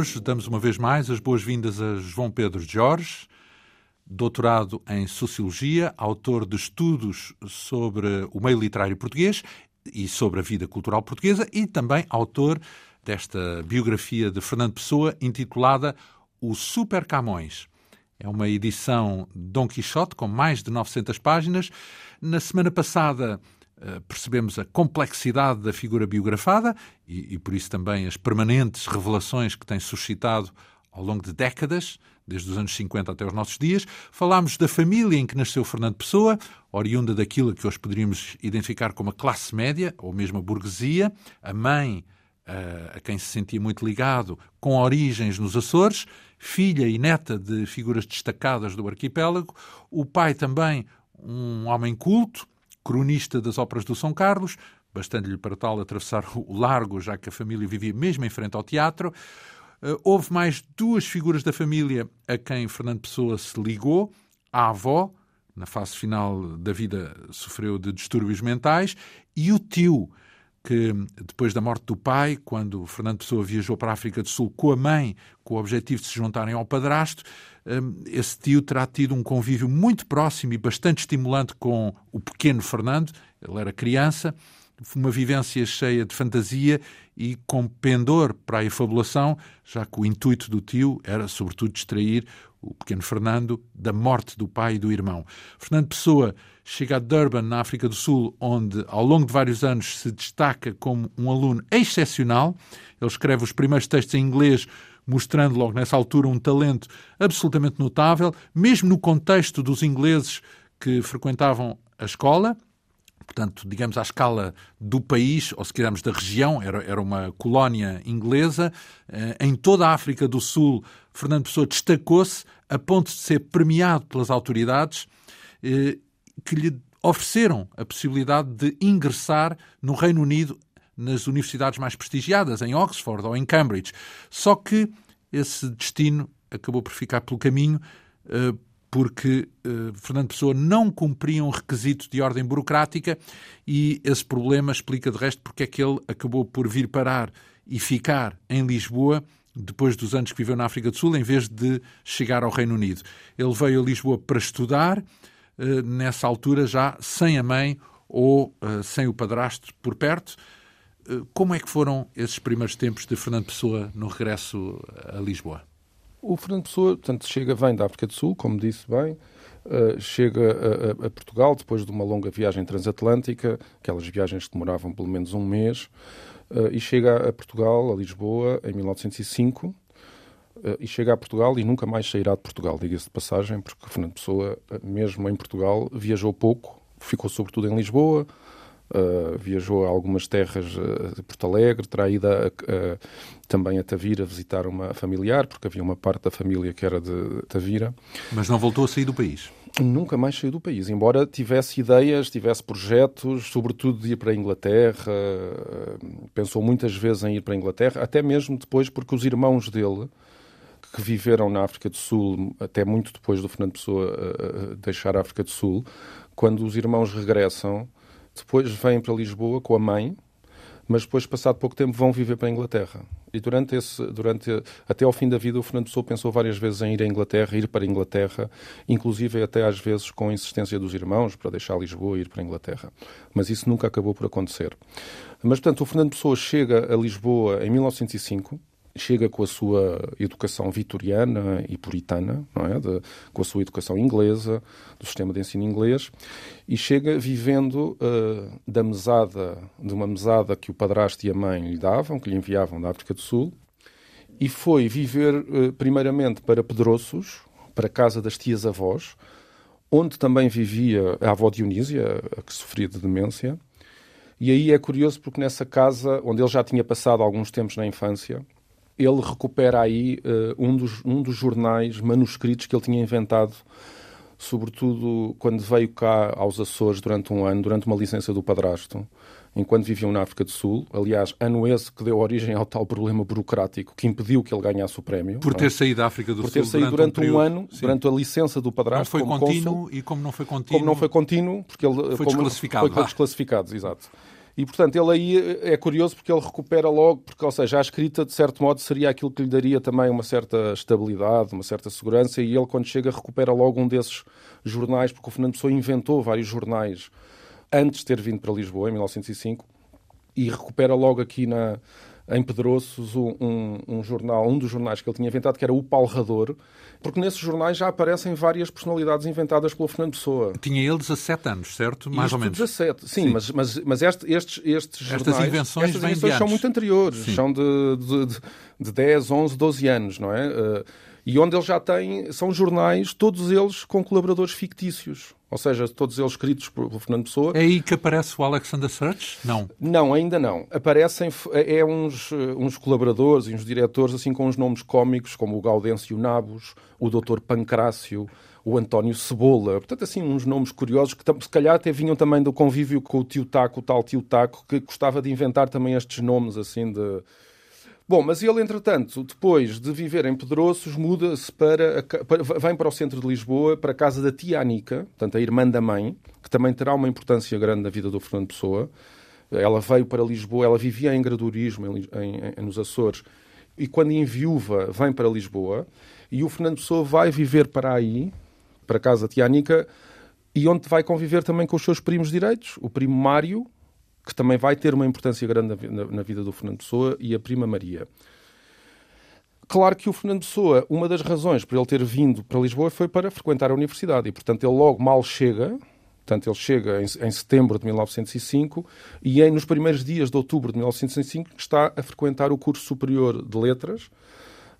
Hoje damos uma vez mais as boas-vindas a João Pedro Jorge, doutorado em Sociologia, autor de estudos sobre o meio literário português e sobre a vida cultural portuguesa e também autor desta biografia de Fernando Pessoa intitulada O Super Camões. É uma edição Dom Quixote com mais de 900 páginas. Na semana passada percebemos a complexidade da figura biografada e, e, por isso também as permanentes revelações que tem suscitado ao longo de décadas, desde os anos 50 até os nossos dias. Falámos da família em que nasceu Fernando Pessoa, oriunda daquilo que hoje poderíamos identificar como a classe média ou mesmo a burguesia, a mãe eh, a quem se sentia muito ligado, com origens nos Açores, filha e neta de figuras destacadas do arquipélago, o pai também um homem culto, cronista das óperas do São Carlos, bastante-lhe para tal atravessar o largo, já que a família vivia mesmo em frente ao teatro. Eh, houve mais duas figuras da família a quem Fernando Pessoa se ligou: a avó, na fase final da vida sofreu de distúrbios mentais, e o tio, que depois da morte do pai, quando Fernando Pessoa viajou para a África do Sul com a mãe, com o objetivo de se juntarem ao padrasto, hum, esse tio terá tido um convívio muito próximo e bastante estimulante com o pequeno Fernando, ele era criança, uma vivência cheia de fantasia e com pendor para a efabulação, já que o intuito do tio era, sobretudo, distrair o pequeno Fernando da morte do pai e do irmão. Fernando Pessoa chega a Durban, na África do Sul, onde ao longo de vários anos se destaca como um aluno excepcional. Ele escreve os primeiros textos em inglês, mostrando logo nessa altura um talento absolutamente notável, mesmo no contexto dos ingleses que frequentavam a escola portanto, digamos, à escala do país, ou se quisermos da região, era, era uma colónia inglesa. Eh, em toda a África do Sul, Fernando Pessoa destacou-se a ponto de ser premiado pelas autoridades eh, que lhe ofereceram a possibilidade de ingressar no Reino Unido nas universidades mais prestigiadas, em Oxford ou em Cambridge. Só que esse destino acabou por ficar pelo caminho eh, porque uh, Fernando Pessoa não cumpria um requisito de ordem burocrática e esse problema explica de resto porque é que ele acabou por vir parar e ficar em Lisboa depois dos anos que viveu na África do Sul, em vez de chegar ao Reino Unido. Ele veio a Lisboa para estudar, uh, nessa altura já sem a mãe ou uh, sem o padrasto por perto. Como é que foram esses primeiros tempos de Fernando Pessoa no regresso a Lisboa? O Fernando Pessoa, portanto, chega, vem da África do Sul, como disse bem, uh, chega a, a, Portugal depois de uma longa viagem transatlântica, aquelas viagens que demoravam pelo menos um mês, uh, e chega a Portugal, a Lisboa, em 1905, uh, eh, e chega a Portugal e nunca mais sairá de Portugal, diga-se de passagem, porque Fernando Pessoa, mesmo em Portugal, viajou pouco, ficou sobretudo em Lisboa, Uh, viajou a algumas terras uh, de Porto Alegre, terá ido a, a, também a Tavira visitar uma familiar, porque havia uma parte da família que era de Tavira. Mas não voltou a sair do país? Nunca mais saiu do país, embora tivesse ideias, tivesse projetos, sobretudo de ir para a Inglaterra. Uh, pensou muitas vezes em ir para a Inglaterra, até mesmo depois porque os irmãos dele, que viveram na África do Sul, até muito depois do Fernando Pessoa deixar a África do Sul, quando os irmãos regressam, depois vêm para Lisboa com a mãe, mas depois, passado pouco tempo, vão viver para a Inglaterra. E durante esse, durante, até ao fim da vida, o Fernando Pessoa pensou várias vezes em ir à Inglaterra, ir para a Inglaterra, inclusive até às vezes com a insistência dos irmãos para deixar Lisboa e ir para a Inglaterra. Mas isso nunca acabou por acontecer. Mas, portanto, o Fernando Pessoa chega a Lisboa em 1905, chega com a sua educação vitoriana e puritana, não é? De, com a sua educação inglesa, do sistema de ensino inglês, e chega vivendo uh, da mesada, de uma mesada que o padrasto e a mãe lhe davam, que lhe enviavam da África do Sul, e foi viver uh, primeiramente para Pedroços, para a casa das tias-avós, onde também vivia a avó Dionísia, a que sofria de demência, e aí é curioso porque nessa casa, onde ele já tinha passado alguns tempos na infância, ele recupera aí uh, um, dos, um dos jornais manuscritos que ele tinha inventado, sobretudo quando veio cá aos Açores durante um ano, durante uma licença do padrasto, enquanto viviam na África do Sul. Aliás, ano esse que deu origem ao tal problema burocrático que impediu que ele ganhasse o prémio. Por ter é? saído da África do Por ter Sul saído durante, durante um, um, ano, sim. durante a licença do padrasto. Não foi contínuo e como não foi contínuo. Como não foi contínuo, porque ele foi desclassificado. Foi desclassificado, exato. E, portanto, ele aí é curioso porque ele recupera logo, porque, ou seja, a escrita, de certo modo, seria aquilo que lhe daria também uma certa estabilidade, uma certa segurança, e ele, quando chega, recupera logo um desses jornais, porque o Fernando Pessoa inventou vários jornais antes de ter vindo para Lisboa, em 1905, e recupera logo aqui na, em Pedroços um, um, um, jornal, um dos jornais que ele tinha inventado, que era o Palrador, porque nesses jornais já aparecem várias personalidades inventadas pelo Fernando Pessoa. Tinha ele 17 anos, certo? Mais Isto ou menos. 17, sim, sim. mas, mas, mas este, estes, estes estas jornais, invenções, estas invenções são muito anteriores, sim. são de, de, de, de 10, 11, 12 anos, não é? Uh, e onde ele já tem, são jornais, todos eles com colaboradores fictícios. Ou seja, todos eles escritos por, Fernando Pessoa. É aí que aparece o Alexander Search? Não. Não, ainda não. Aparecem é uns, uns colaboradores e uns diretores assim com uns nomes cómicos, como o Gaudêncio Nabos, o Dr. Pancrácio, o António Cebola. Portanto, assim, uns nomes curiosos que se calhar até vinham também do convívio com o tio Taco, o tal tio Taco, que gostava de inventar também estes nomes assim de Bom, mas ele, entretanto, depois de viver em Pedroços, muda-se para, para, vem para o centro de Lisboa, para a casa da tia Anica, portanto, a irmã da mãe, que também terá uma importância grande na vida do Fernando Pessoa. Ela veio para Lisboa, ela vivia em gradurismo em, em, em, nos Açores, e quando em viúva vem para Lisboa, e o Fernando Pessoa vai viver para aí, para a casa da tia Anica, e onde vai conviver também com os seus primos direitos, o primo Mário, que também vai ter uma importância grande na, na, vida do Fernando Pessoa, e a prima Maria. Claro que o Fernando Pessoa, uma das razões por ele ter vindo para Lisboa foi para frequentar a universidade, e portanto ele logo mal chega, portanto ele chega em, em setembro de 1905, e é nos primeiros dias de outubro de 1905 que está a frequentar o curso superior de letras,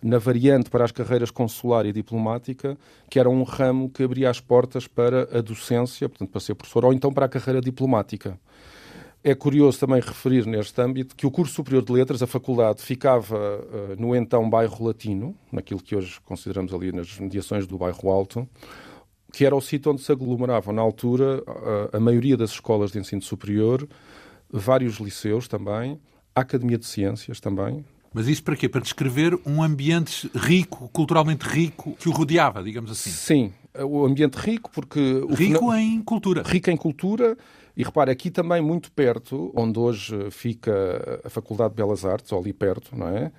na variante para as carreiras consular e diplomática, que era um ramo que abria as portas para a docência, portanto, para ser professor, ou então para a carreira diplomática. É curioso também referir neste âmbito que o curso superior de letras, a faculdade, ficava uh, no então bairro Latino, naquilo que hoje consideramos ali nas mediações do bairro Alto, que era o sítio onde se aglomeravam na altura uh, a maioria das escolas de ensino superior, vários liceus também, a Academia de Ciências também. Mas isso para quê? Para descrever um ambiente rico, culturalmente rico, que o rodeava, digamos assim. Sim, o ambiente rico, porque. Rico em cultura. Rico em cultura e repare, aqui também muito perto, onde hoje fica a Faculdade de Belas Artes, ou ali perto, não é?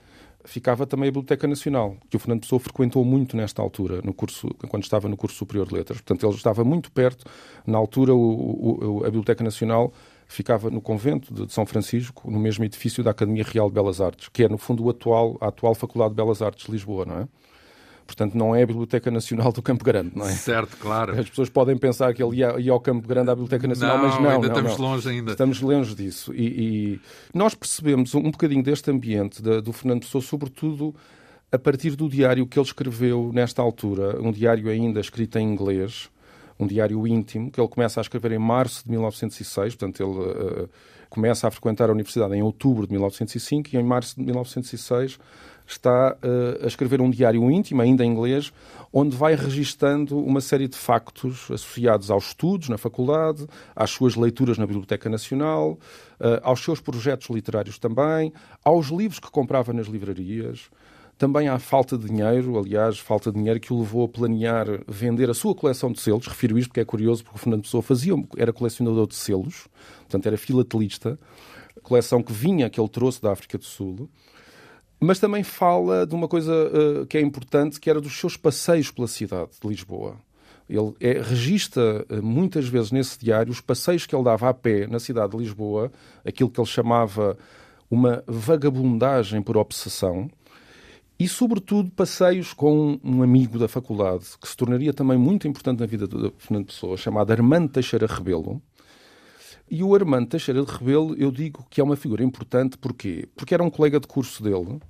Ficava também a Biblioteca Nacional, que o Fernando Pessoa frequentou muito nesta altura, no curso, quando estava no curso superior de letras. Portanto, ele estava muito perto. Na altura, o, o, a Biblioteca Nacional ficava no convento de São Francisco, no mesmo edifício da Academia Real de Belas Artes, que é, no fundo, o atual, a atual Faculdade de Belas Artes de Lisboa, não é? Portanto, não é a Biblioteca Nacional do Campo Grande, não é? Certo, claro. As pessoas podem pensar que ele ia, ia ao Campo Grande à Biblioteca Nacional, não, mas não. Ainda não, estamos não. longe ainda. Estamos longe disso. E, e nós percebemos um bocadinho deste ambiente da, do Fernando Pessoa, sobretudo a partir do diário que ele escreveu nesta altura, um diário ainda escrito em inglês, um diário íntimo, que ele começa a escrever em março de 1906, portanto ele uh, começa a frequentar a universidade em outubro de 1905 e em março de 1906 está uh, a escrever um diário íntimo, ainda em inglês, onde vai registando uma série de factos associados aos estudos na faculdade, às suas leituras na Biblioteca Nacional, uh, aos seus projetos literários também, aos livros que comprava nas livrarias, também à falta de dinheiro, aliás, falta de dinheiro que o levou a planear vender a sua coleção de selos. Refiro isto porque é curioso, porque o Fernando Pessoa fazia, era colecionador de selos, portanto era filatelista, coleção que vinha, que ele trouxe da África do Sul mas também fala de uma coisa uh, que é importante, que era dos seus passeios pela cidade de Lisboa. Ele é, muitas vezes nesse diário os passeios que ele dava a pé na cidade de Lisboa, aquilo que ele chamava uma vagabundagem por obsessão, e, sobretudo, passeios com um amigo da faculdade, que se tornaria também muito importante na vida de Fernando Pessoa, chamado Armando Teixeira Rebelo. E o Armando Teixeira de Rebelo, eu digo que é uma figura importante, porquê? Porque era um colega de curso dele,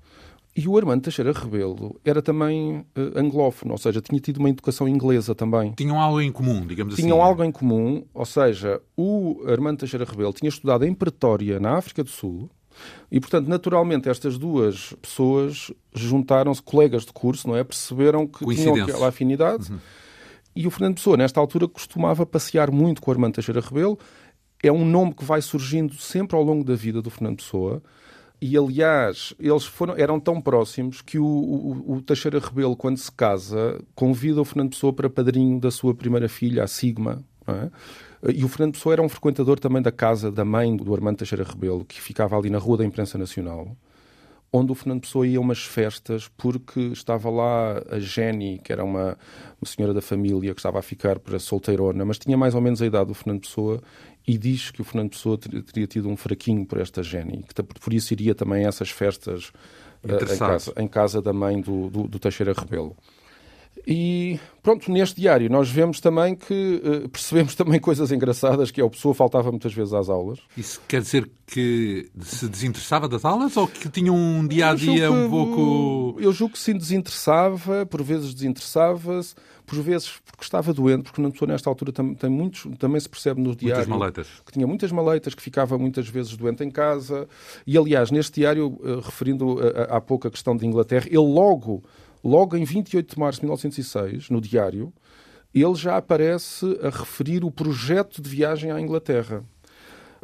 e o Armando Teixeira Rebelo era também uh, anglófono, ou seja, tinha tido uma educação inglesa também. Tinham algo em comum, digamos assim. Tinham algo em comum, ou seja, o Armando Teixeira Rebelo tinha estudado em Pretória, na África do Sul, e, portanto, naturalmente, estas duas pessoas juntaram-se, colegas de curso, não é? Perceberam que tinham aquela afinidade. Uhum. E o Fernando Pessoa, nesta altura, costumava passear muito com o Armando Teixeira Rebelo. É um nome que vai surgindo sempre ao longo da vida do Fernando Pessoa. E, aliás, eles foram, eram tão próximos que o, o, o, Teixeira Rebelo, quando se casa, convida o Fernando Pessoa para padrinho da sua primeira filha, a Sigma. É? E o Fernando Pessoa era um frequentador também da casa da mãe do Armando Teixeira Rebelo, que ficava ali na Rua da Imprensa Nacional, onde o Fernando Pessoa ia a umas festas porque estava lá a Jenny, que era uma, uma senhora da família que estava a ficar para solteirona, mas tinha mais ou menos a idade do Fernando Pessoa e diz que o Fernando Pessoa teria tido um fraquinho por esta Jenny, que por isso iria também a essas festas uh, em, casa, em, casa, da mãe do, do, do Teixeira Rebelo. E pronto, neste diário nós vemos também que uh, percebemos também coisas engraçadas, que é o pessoa faltava muitas vezes às aulas. Isso quer dizer que se desinteressava das aulas ou que tinha um dia a dia um pouco. Eu julgo que sim desinteressava, por vezes desinteressava-se, por vezes porque estava doente, porque não pessoa nesta altura tem, tem muitos, também se percebe no diário que tinha muitas maleitas, que ficava muitas vezes doente em casa. E aliás, neste diário, uh, referindo há pouco a questão de Inglaterra, ele logo logo em 28 de março de 1906, no diário, ele já aparece a referir o projeto de viagem à Inglaterra.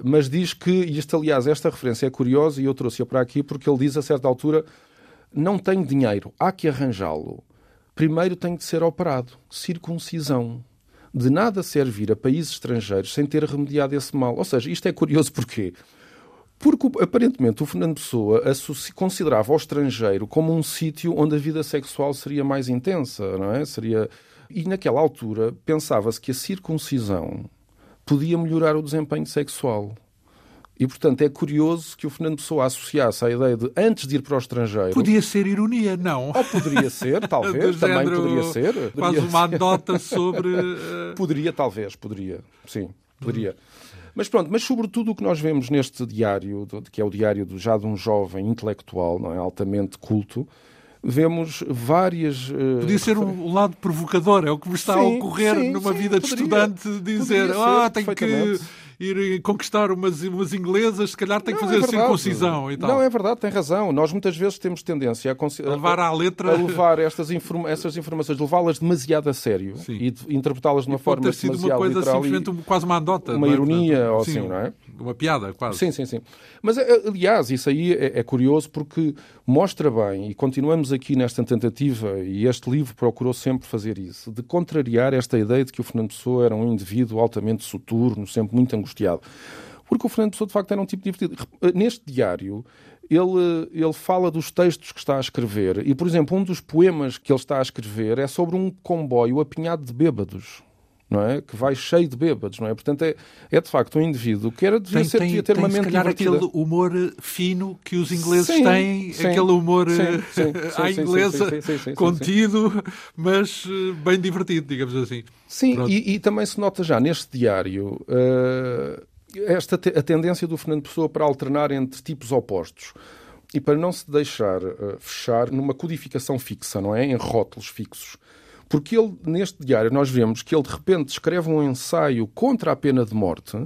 Mas diz que, e isto, aliás, esta referência é curiosa e eu trouxe-a para aqui porque ele diz a certa altura: não tenho dinheiro, há que arranjá-lo. Primeiro tem de ser operado. Circuncisão. De nada servir a países estrangeiros sem ter remediado esse mal. Ou seja, isto é curioso porquê? Porque aparentemente o Fernando Pessoa considerava o estrangeiro como um sítio onde a vida sexual seria mais intensa, não é? Seria e naquela altura pensava-se que a circuncisão podia melhorar o desempenho sexual. E, portanto, é curioso que o Fernando Pessoa associasse a ideia de antes de ir para o estrangeiro. Podia ser ironia, não? Ou poderia ser, talvez, também género, poderia ser. Quase poderia uma anedota sobre. poderia, talvez, poderia. Sim, poderia. Hum. Mas pronto, mas sobretudo o que nós vemos neste diário, que é o diário já de um jovem intelectual, não é altamente culto, vemos várias. Uh, Podia ser um lado provocador, é o que me está sim, a ocorrer sim, numa sim, vida de poderia, estudante, dizer, ah, tenho que ir conquistar umas, umas inglesas, se calhar tem que não, fazer é circuncisão e tal. Não, é verdade, tem razão. Nós muitas vezes temos tendência a, a levar à letra... a levar estas informa essas informações, levá-las demasiado a sério Sim. e interpretá-las de uma e forma ter sido uma coisa simplesmente quase uma andota. Uma é? ironia, ou assim, não é? Uma piada, quase. Sim, sim, sim. Mas, eh, aliás, isso aí é, é curioso porque mostra bem, e continuamos aqui nesta tentativa, e este livro procurou sempre fazer isso, de contrariar esta ideia de que o Fernando Pessoa era um indivíduo altamente soturno, sempre muito angustiado. Porque o Fernando Pessoa, de facto, era um tipo divertido. Neste diário, ele, ele fala dos textos que está a escrever. E, por exemplo, um dos poemas que ele está a escrever é sobre um comboio apinhado de bêbados não é? Que vai cheio de bêbados, não é? Portanto, é, é de facto um indivíduo que era, devia, tem, ser, devia ter tem, uma mente divertida. aquele humor fino que os ingleses sim, têm, sim, aquele humor sim, à inglesa, contido, mas eh, bem divertido, digamos assim. Sim, e, e, também se nota já neste diário uh, esta a tendência do Fernando Pessoa para alternar entre tipos opostos e para não se deixar uh, fechar numa codificação fixa, não é? Em rótulos fixos. Porque ele, neste diário, nós vemos que ele de repente escreve um ensaio contra a pena de morte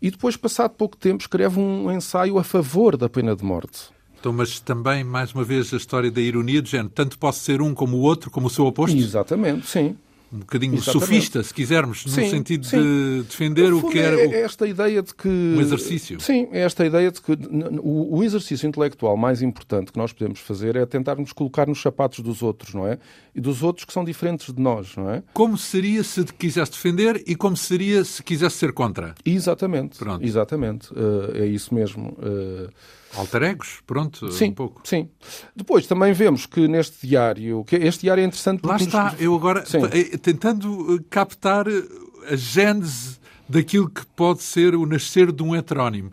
e depois, passado pouco tempo, escreve um ensaio a favor da pena de morte. Então, mas também, mais uma vez, a história da ironia do género. Tanto posso ser um como o outro, como o seu oposto? Exatamente, sim um bocadinho Exatamente. sofista, se quisermos, sim, no sentido sim. de defender o que era é, é esta ideia de que um exercício. Sim, é esta ideia de que o, o, exercício intelectual mais importante que nós podemos fazer é tentarmos colocar nos sapatos dos outros, não é? E dos outros que são diferentes de nós, não é? Como seria se quisesse defender e como seria se quisesse ser contra? Exatamente. Pronto. Exatamente. Uh, é isso mesmo. Uh, Alter egos, pronto, sim, um pouco. Sim. Depois também vemos que neste diário, que este diário é interessante Lá está, nos... eu agora sim. Eh, tentando eh, captar a gênese daquilo que pode ser o nascer de um heterónimo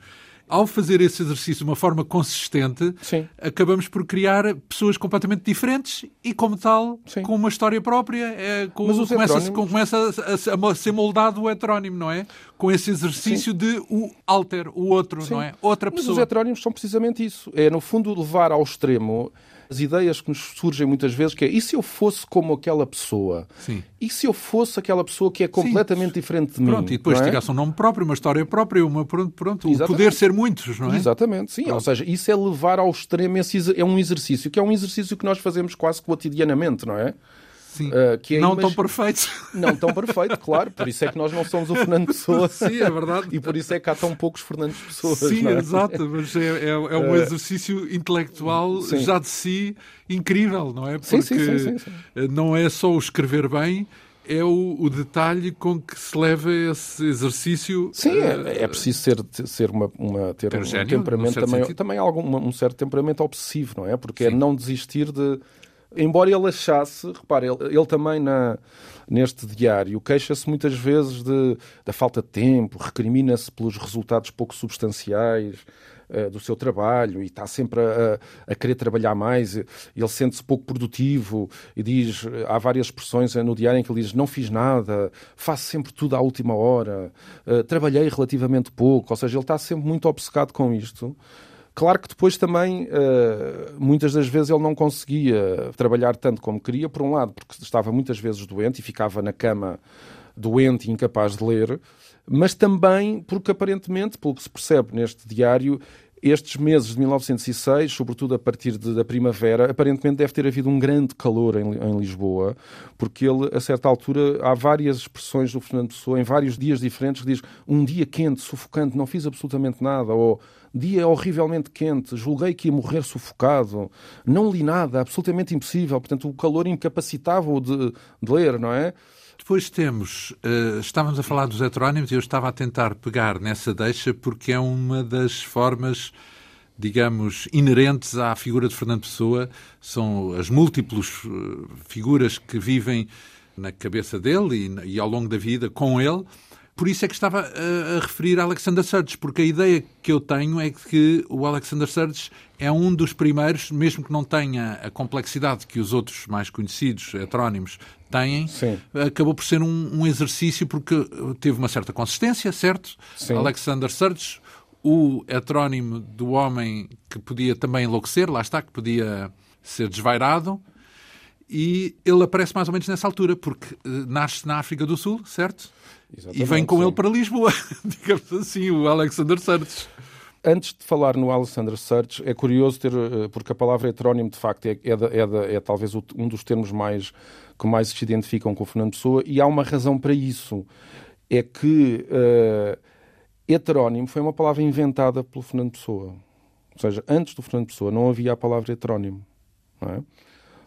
ao fazer esse exercício de uma forma consistente, Sim. acabamos por criar pessoas completamente diferentes e, como tal, Sim. com uma história própria. É, com, começa, heterónimos... começa a, a, a, ser moldado o heterónimo, não é? Com esse exercício Sim. de o alter, o outro, não é? Outra pessoa. Mas os heterónimos são precisamente isso. É, no fundo, levar ao extremo as ideias que nos surgem muitas vezes, que é e se eu fosse como aquela pessoa? Sim. E se eu fosse aquela pessoa que é completamente Sim. diferente de mim? Pronto, e depois é? tivesse um nome próprio, uma história própria, uma, pronto, pronto o poder ser muitos, não é? Exatamente, sim. Pronto. Ou seja, isso é levar ao extremo, esse é um exercício, que é um exercício que nós fazemos quase cotidianamente, não é? Sim. Uh, que é não imag... tão perfeito. Não tão perfeito, claro. Por isso é que nós não somos o Fernando Pessoa. Sim, é verdade. E por isso é que há tão poucos Fernandes Pessoas. Sim, é? exato. Mas é, é, é um uh... exercício intelectual sim. já de si incrível, não é? Porque sim, sim, sim, não é só o escrever bem, é o, o, detalhe com que se leva esse exercício. Sim, uh, é, é, preciso ser, ser uma, uma ter um, gênio, temperamento também, também algum, um certo temperamento obsessivo, não é? Porque é Sim. é não desistir de. Embora ele achasse, repare, ele, ele também na, neste diário queixa-se muitas vezes de, da falta de tempo, recrimina-se pelos resultados pouco substanciais, uh, do seu trabalho e está sempre a, a querer trabalhar mais. Ele sente-se pouco produtivo e diz: há várias expressões no diário em que ele diz: Não fiz nada, faço sempre tudo à última hora, uh, trabalhei relativamente pouco. Ou seja, ele está sempre muito obcecado com isto. Claro que depois também, muitas das vezes, ele não conseguia trabalhar tanto como queria, por um lado, porque estava muitas vezes doente e ficava na cama doente e incapaz de ler, mas também porque aparentemente, pelo que se percebe neste diário, estes meses de 1906, sobretudo a partir de, da primavera, aparentemente deve ter havido um grande calor em, em, Lisboa, porque ele, a certa altura, há várias expressões do Fernando Pessoa, em vários dias diferentes, que diz um dia quente, sufocante, não fiz absolutamente nada, ou dia horrivelmente quente, julguei que ia morrer sufocado, não li nada, absolutamente impossível, portanto o calor incapacitava-o de, de ler, não é? Depois temos, uh, estávamos a falar dos heterónimos e eu estava a tentar pegar nessa deixa porque é uma das formas, digamos, inerentes à figura de Fernando Pessoa, são as múltiplas uh, figuras que vivem na cabeça dele e, e, ao longo da vida com ele. Por isso é que estava a, a referir a Alexander Sturges, porque a ideia que eu tenho é que o Alexander Sturges é um dos primeiros, mesmo que não tenha a complexidade que os outros mais conhecidos heterónimos têm, Sim. acabou por ser um, um, exercício porque teve uma certa consistência, certo? Sim. Alexander Sturges, o heterónimo do homem que podia também enlouquecer, lá está, que podia ser desvairado, e ele aparece mais ou menos nessa altura, porque uh, nasce na África do Sul, certo? Exatamente, e vem com sim. ele para Lisboa, digamos assim, o Alexander Sturges. Antes de falar no Alexander Search, é curioso ter, eh, porque a palavra heterónimo de facto é, é, é, é talvez um dos termos mais que mais se identificam com Fernando Pessoa, e há uma razão para isso. É que uh, heterónimo foi uma palavra inventada pelo Fernando Pessoa. Ou seja, antes do Fernando Pessoa não havia a palavra heterónimo. É?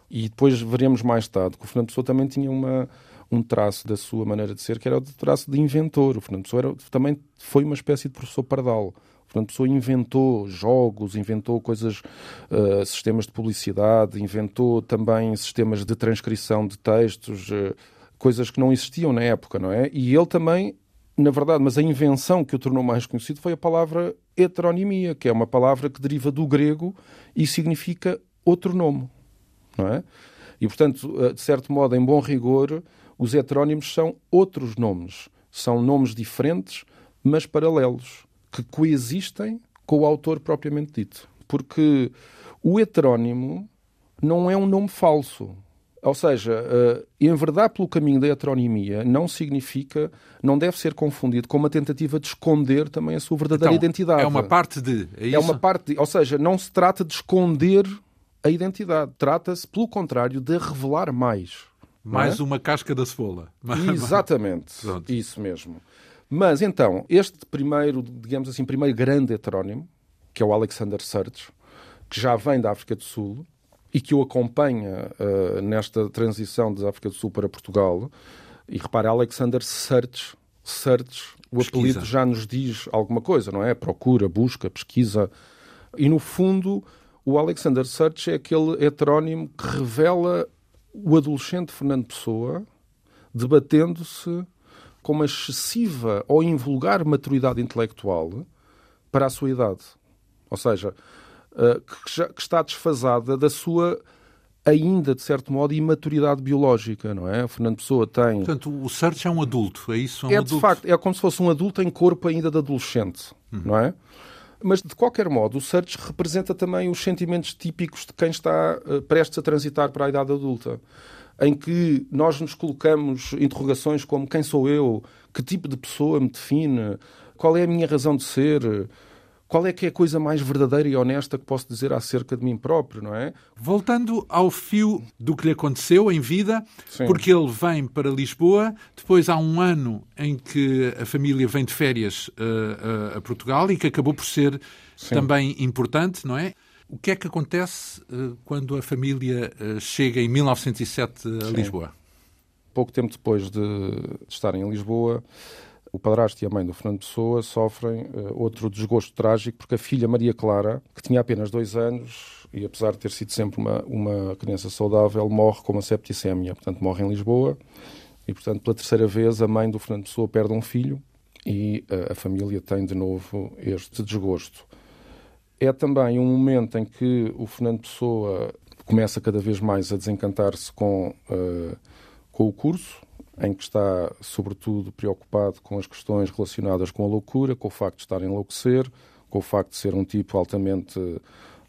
E depois veremos mais tarde que o Fernando Pessoa também tinha uma, um traço da sua maneira de ser, que era o traço de inventor. O Fernando Pessoa era, também foi uma espécie de professor pardal. Portanto, a pessoa inventou jogos, inventou coisas, uh, sistemas de publicidade, inventou também sistemas de transcrição de textos, uh, coisas que não existiam na época, não é? E ele também, na verdade, mas a invenção que o tornou mais conhecido foi a palavra heteronimia, que é uma palavra que deriva do grego e significa outro nome, não é? E, portanto, uh, de certo modo, em bom rigor, os heterónimos são outros nomes. São nomes diferentes, mas paralelos que coexistem com o autor propriamente dito. Porque o heterónimo não é um nome falso. Ou seja, uh, enverdar pelo caminho da heteronimia não significa, não deve ser confundido com uma tentativa de esconder também a sua verdadeira então, identidade. É uma parte de. É, é uma parte de. Ou seja, não se trata de esconder a identidade. Trata-se, pelo contrário, de revelar mais. Mais é? uma casca da cebola. Exatamente. Isso mesmo. Mas então, este primeiro, digamos assim, primeiro grande heterónimo, que é o Alexander Search, que já vem da África do Sul e que o acompanha uh, nesta transição da África do Sul para Portugal, e repare, Alexander Search, Search, o pesquisa. apelido já nos diz alguma coisa, não é? Procura, busca, pesquisa. E no fundo, o Alexander Search é aquele heterónimo que revela o adolescente Fernando Pessoa debatendo-se com uma excessiva ou invulgar maturidade intelectual para a sua idade. Ou seja, eh, que, já, que está desfasada da sua ainda, de certo modo, imaturidade biológica, não é? O Fernando Pessoa tem... Portanto, o Sérgio é um adulto, é isso? É, um é adulto. de facto, é como se fosse um adulto em corpo ainda de adolescente, hum. não é? Mas, de qualquer modo, o Sérgio representa também os sentimentos típicos de quem está uh, prestes a transitar para a idade adulta em que nós nos colocamos interrogações como quem sou eu, que tipo de pessoa me define, qual é a minha razão de ser, qual é que é a coisa mais verdadeira e honesta que posso dizer acerca de mim próprio, não é? Voltando ao fio do que lhe aconteceu em vida, Sim. porque ele vem para Lisboa, depois há um ano em que a família vem de férias uh, uh, a Portugal e que acabou por ser Sim. também importante, não é? O que é que acontece uh, quando a família chega em 1907 a Sim. Lisboa? pouco tempo depois de, de estarem em Lisboa, o padrasto e a mãe do Fernando Pessoa sofrem uh, outro desgosto trágico, porque a filha Maria Clara, que tinha apenas dois anos e apesar de ter sido sempre uma, uma criança saudável, morre com uma septicémia. Portanto, morre em Lisboa e, portanto, pela terceira vez, a mãe do Fernando Pessoa perde um filho e uh, a família tem de novo este desgosto. É também um momento em que o Fernando Pessoa começa cada vez mais a desencantar-se com, uh, com o curso, em que está, sobretudo, preocupado com as questões relacionadas com a loucura, com o facto de estar a enlouquecer, com o facto de ser um tipo altamente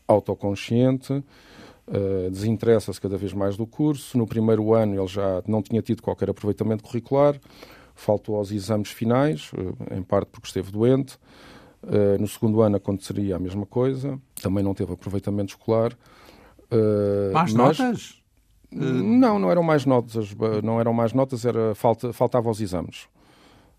autoconsciente, uh, desinteressa-se cada vez mais do curso. No primeiro ano ele já não tinha tido qualquer aproveitamento curricular, faltou aos exames finais, uh, em parte porque esteve doente. Uh, no segundo ano aconteceria a mesma coisa, também não teve aproveitamento escolar. Uh, Más mas... notas? Não, não eram mais notas, não eram mais notas, era falta, faltava aos exames.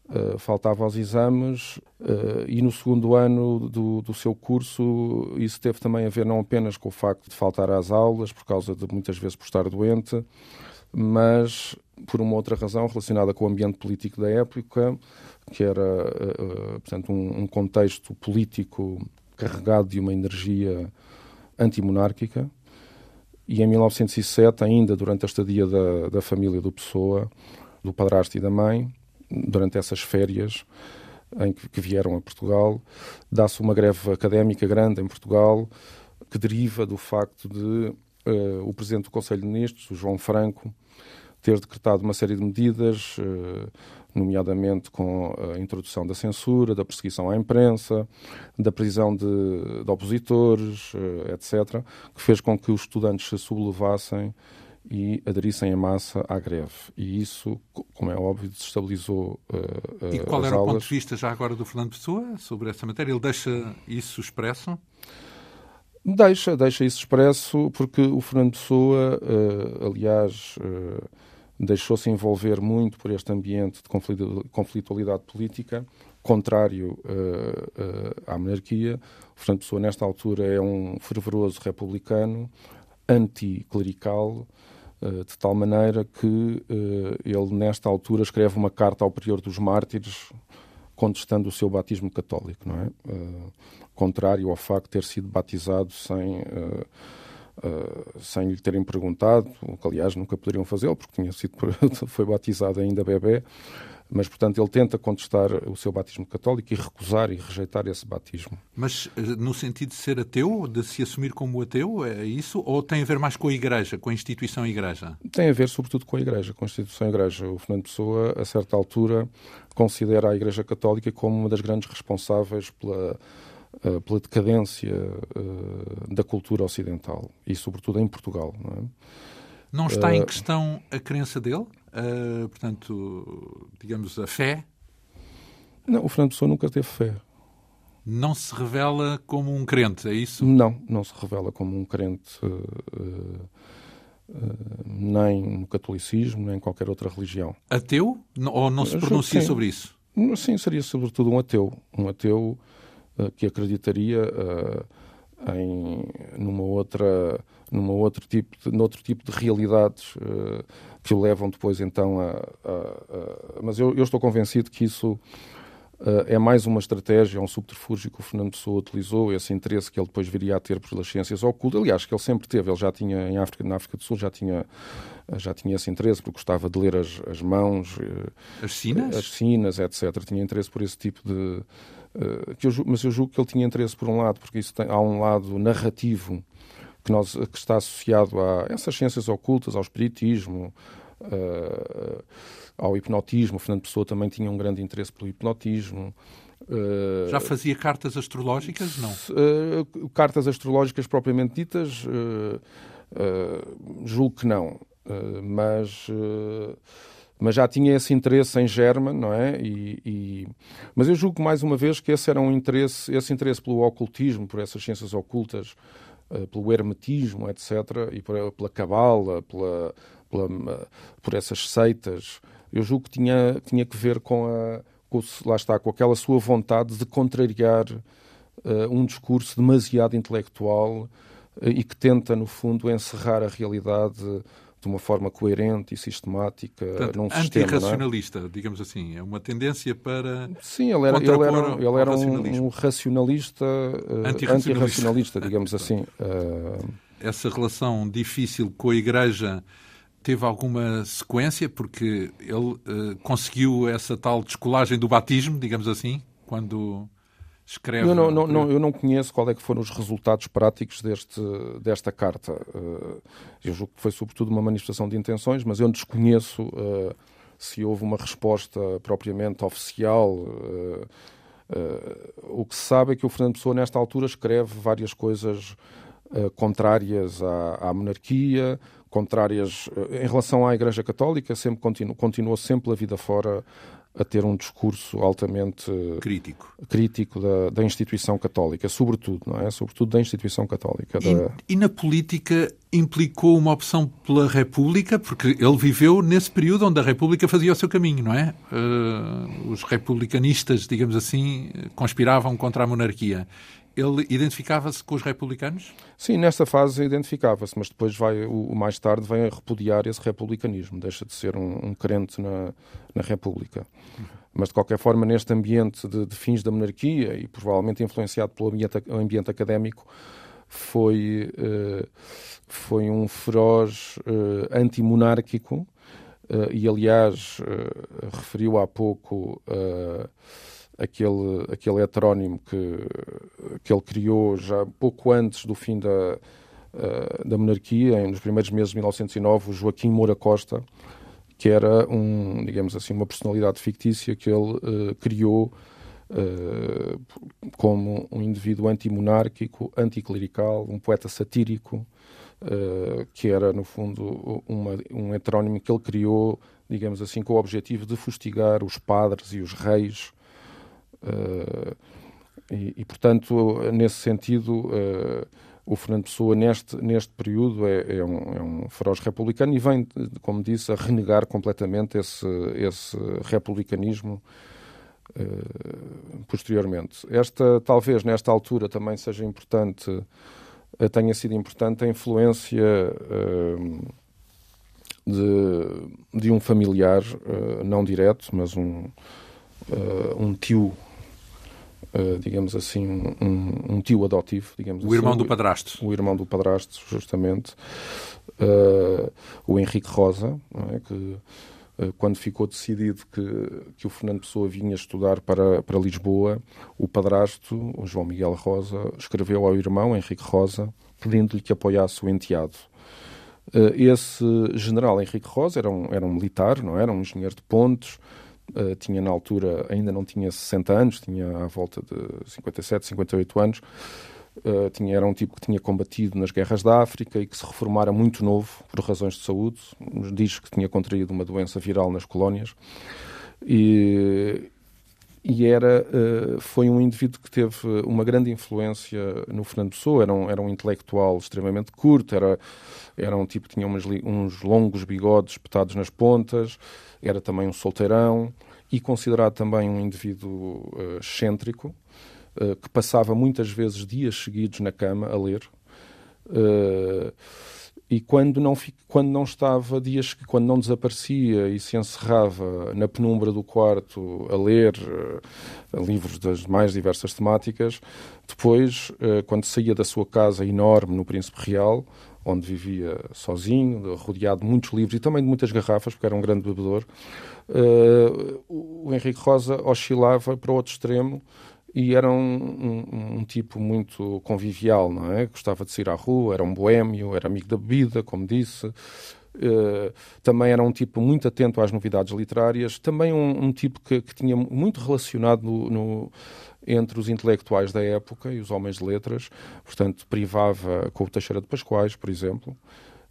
Uh, faltava aos exames uh, e no segundo ano do, do, seu curso isso teve também a ver não apenas com o facto de faltar às aulas, por causa de muitas vezes por estar doente, mas por uma outra razão relacionada com o ambiente político da época, que era uh, portanto, um, um contexto político carregado de uma energia antimonárquica, e em 1907, ainda durante a estadia da, da família do Pessoa, do padrasto e da mãe, durante essas férias em que, que vieram a Portugal, dá-se uma greve académica grande em Portugal, que deriva do facto de uh, o Presidente do Conselho de Ministros, o João Franco, ter decretado uma série de medidas, uh, nomeadamente com a introdução da censura, da perseguição à imprensa, da prisão de, de opositores, uh, etc., que fez com que os estudantes se sublevassem e aderissem em massa à greve. E isso, como é óbvio, desestabilizou uh, E qual era aulas. o ponto de vista já agora do Fernando Pessoa sobre essa matéria? Ele deixa isso expresso? Deixa, deixa isso expresso, porque o Fernando Pessoa, uh, aliás, uh, deixou-se envolver muito por este ambiente de conflitualidade política, contrário à monarquia. O Fernando Pessoa, nesta altura, é um fervoroso republicano, anticlerical, eh, de tal maneira que ele, nesta altura, escreve uma carta ao Prior dos Mártires contestando o seu batismo católico, não é? Contrário ao facto de ter sido batizado sem, sem lhe terem perguntado, o que aliás nunca poderiam fazê-lo, porque tinha sido, foi batizado ainda bebê. Mas, portanto, ele tenta contestar o seu batismo católico e recusar e rejeitar esse batismo. Mas eh, no sentido de ser ateu, de se assumir como ateu, é isso? Ou tem a ver mais com a Igreja, com a instituição Igreja? Tem a ver, sobretudo, com a Igreja, com a instituição Igreja. O Fernando Pessoa, a certa altura, considera a Igreja Católica como uma das grandes responsáveis pela, eh, pela decadência uh, da cultura ocidental e, sobretudo, em Portugal. Não, é? não está em questão a crença dele? portanto, digamos, a fé? Não, o Fernando Pessoa nunca teve fé. Não se revela como um crente, é isso? Não, não se revela como um crente uh, nem no catolicismo, nem em qualquer outra religião. Ateu? Ou não se pronuncia sobre isso? Sim, seria sobretudo um ateu. Um ateu que acreditaria em numa outra numa outro tipo de, noutro tipo de realidades uh, que o levam depois então a, a, a... mas eu, eu, estou convencido que isso uh, é mais uma estratégia, um subterfúgio que o Fernando Pessoa utilizou, esse interesse que ele depois viria a ter pelas ciências ocultas, aliás, que ele sempre teve, ele já tinha em África, na África do Sul já tinha já tinha esse interesse porque gostava de ler as, as mãos, eh, as sinas, as sinas, etc. Tinha interesse por esse tipo de que eu, mas eu julgo que ele tinha interesse por um lado, porque isso tem, há um lado narrativo que, nós, que está associado a essas ciências ocultas, ao espiritismo, uh, ao hipnotismo. O Fernando Pessoa também tinha um grande interesse pelo hipnotismo. Uh, Já fazia cartas astrológicas? Não. Uh, cartas astrológicas propriamente ditas, julgo que não. mas mas já tinha esse interesse em German, não é? E, e... Mas eu julgo mais uma vez que esse era um interesse, esse interesse pelo ocultismo, por essas ciências ocultas, uh, pelo hermetismo, etc., e pela cabala, pela, pela, por essas seitas, eu julgo que tinha, tinha que ver com a, com, lá está, com aquela sua vontade de contrariar uh, um discurso demasiado intelectual e que tenta, no fundo, encerrar a realidade de uma forma coerente e sistemática Portanto, num sistema. Antirracionalista, é? digamos assim. É uma tendência para. Sim, ele era, ele era, ele era um, um, racionalista uh, antirracionalista, digamos assim. Uh... Essa relação difícil com a Igreja teve alguma sequência, porque ele uh, conseguiu essa tal descolagem do batismo, digamos assim, quando escreve. Eu não, não, não, eu não conheço qual é que foram os resultados práticos deste, desta carta. Uh, eu julgo que foi sobretudo uma manifestação de intenções, mas eu desconheço uh, se houve uma resposta propriamente oficial. Uh, o que se sabe é que o Fernando Pessoa, nesta altura, escreve várias coisas contrárias à, à monarquia, contrárias em relação à Igreja Católica, sempre continuou, continuou sempre a vida fora a ter um discurso altamente crítico, crítico da, da instituição católica, sobretudo, não é? Sobretudo da instituição católica. E, da... e, na política implicou uma opção pela República, porque ele viveu nesse período onde a República fazia o seu caminho, não é? Uh, os republicanistas, digamos assim, conspiravam contra a monarquia ele identificava-se com os republicanos? Sim, nesta fase identificava-se, mas depois vai, o, mais tarde vem a repudiar esse republicanismo, deixa de ser um, um crente na, na República. Uhum. Mas, de qualquer forma, neste ambiente de, de, fins da monarquia e provavelmente influenciado pelo ambiente, ambiente académico, foi, uh, foi um feroz uh, antimonárquico uh, e, aliás, referiu há pouco aquele, aquele heterónimo que, que ele criou já pouco antes do fim da, uh, da monarquia, nos primeiros meses de 1909, o Joaquim Moura Costa, que era um, digamos assim, uma personalidade fictícia que ele uh, criou uh, como um indivíduo antimonárquico, anticlerical, um poeta satírico, que era, no fundo, uma, um heterónimo que ele criou, digamos assim, com o objetivo de fustigar os padres e os reis Uh, e, e, portanto, nesse sentido, uh, o Fernando Pessoa, neste, neste período, é, é, um, é, um, feroz republicano e vem, como disse, a renegar completamente esse, esse republicanismo uh, posteriormente. Esta, talvez, nesta altura, também seja importante, tenha sido importante a influência. De, de, um familiar, não direto, mas um, um tio Uh, digamos assim, um, um, tio adotivo, digamos o assim. irmão do padrasto. O, irmão do padrasto, justamente. Uh, o Henrique Rosa, é? que uh, quando ficou decidido que, que o Fernando Pessoa vinha estudar para, para Lisboa, o padrasto, o João Miguel Rosa, escreveu ao irmão, Henrique Rosa, pedindo-lhe que apoiasse o enteado. esse general Henrique Rosa era um, era um militar, não era? Um engenheiro de pontos, Uh, tinha na altura, ainda não tinha 60 anos, tinha à volta de 57, 58 anos. Uh, tinha, era um tipo que tinha combatido nas guerras da África e que se reformara muito novo por razões de saúde. Diz que tinha contraído uma doença viral nas colónias. E, e era, uh, foi um indivíduo que teve uma grande influência no Fernando Pessoa. Era um, era um intelectual extremamente curto, era, era um tipo que tinha umas, uns longos bigodes espetados nas pontas, era também um solteirão e considerado também um indivíduo uh, excêntrico, uh, que passava muitas vezes dias seguidos na cama a ler. Uh, e quando não, quando não estava, dias que quando não desaparecia e se encerrava na penumbra do quarto a ler uh, livros das mais diversas temáticas, depois, uh, quando saía da sua casa enorme no Príncipe Real, onde vivia sozinho, rodeado de muitos livros e também de muitas garrafas, porque era um grande bebedor, uh, o Henrique Rosa oscilava para o outro extremo e era um, um, um, tipo muito convivial, não é? Gostava de sair à rua, era um boêmio, era amigo da bebida, como disse. Uh, também era um tipo muito atento às novidades literárias, também um, um tipo que, que, tinha muito relacionado no, no, entre os intelectuais da época e os homens de letras, portanto, privava com o Teixeira de Pascoais, por exemplo.